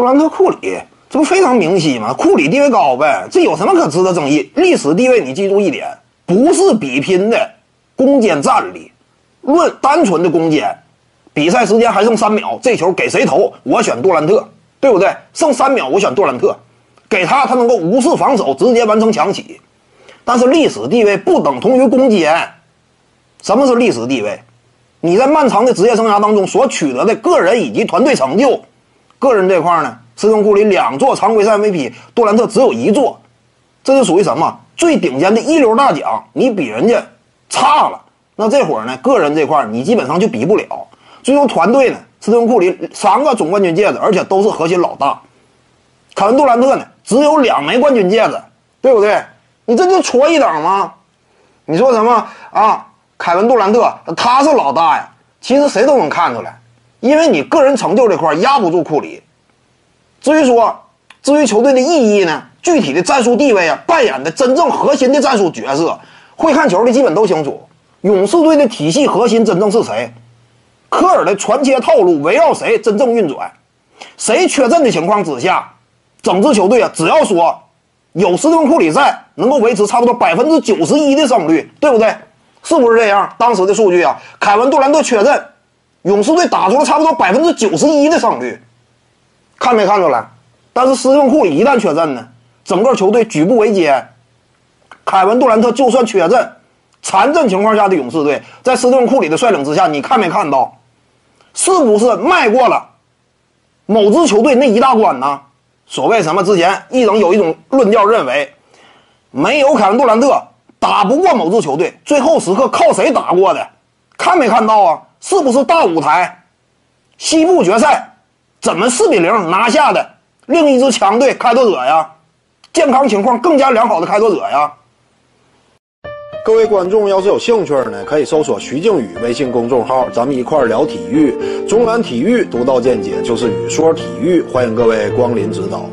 杜兰特、库里，这不非常明晰吗？库里地位高呗，这有什么可值得争议？历史地位，你记住一点，不是比拼的攻坚战力，论单纯的攻坚，比赛时间还剩三秒，这球给谁投？我选杜兰特，对不对？剩三秒，我选杜兰特，给他，他能够无视防守，直接完成强起。但是历史地位不等同于攻坚。什么是历史地位？你在漫长的职业生涯当中所取得的个人以及团队成就，个人这块呢，斯通库里两座常规赛 MVP，杜兰特只有一座，这就属于什么最顶尖的一流大奖？你比人家差了，那这会儿呢，个人这块你基本上就比不了。最终团队呢，斯通库里三个总冠军戒指，而且都是核心老大。凯文杜兰特呢，只有两枚冠军戒指，对不对？你这就戳一等吗？你说什么啊？凯文杜兰特他是老大呀，其实谁都能看出来，因为你个人成就这块压不住库里。至于说，至于球队的意义呢，具体的战术地位啊，扮演的真正核心的战术角色，会看球的基本都清楚。勇士队的体系核心真正是谁？科尔的传切套路围绕谁真正运转？谁缺阵的情况之下，整支球队啊，只要说有斯顿库里在，能够维持差不多百分之九十一的胜率，对不对？是不是这样？当时的数据啊，凯文杜兰特缺阵，勇士队打出了差不多百分之九十一的胜率，看没看出来？但是斯通库里一旦缺阵呢，整个球队举步维艰。凯文杜兰特就算缺阵、残阵情况下的勇士队，在斯顿库里的率领之下，你看没看到？是不是迈过了某支球队那一大关呢？所谓什么？之前一整有一种论调认为，没有凯文杜兰特。打不过某支球队，最后时刻靠谁打过的？看没看到啊？是不是大舞台？西部决赛怎么四比零拿下的另一支强队开拓者呀？健康情况更加良好的开拓者呀？各位观众要是有兴趣呢，可以搜索徐静宇微信公众号，咱们一块聊体育。中南体育独到见解就是语说体育，欢迎各位光临指导。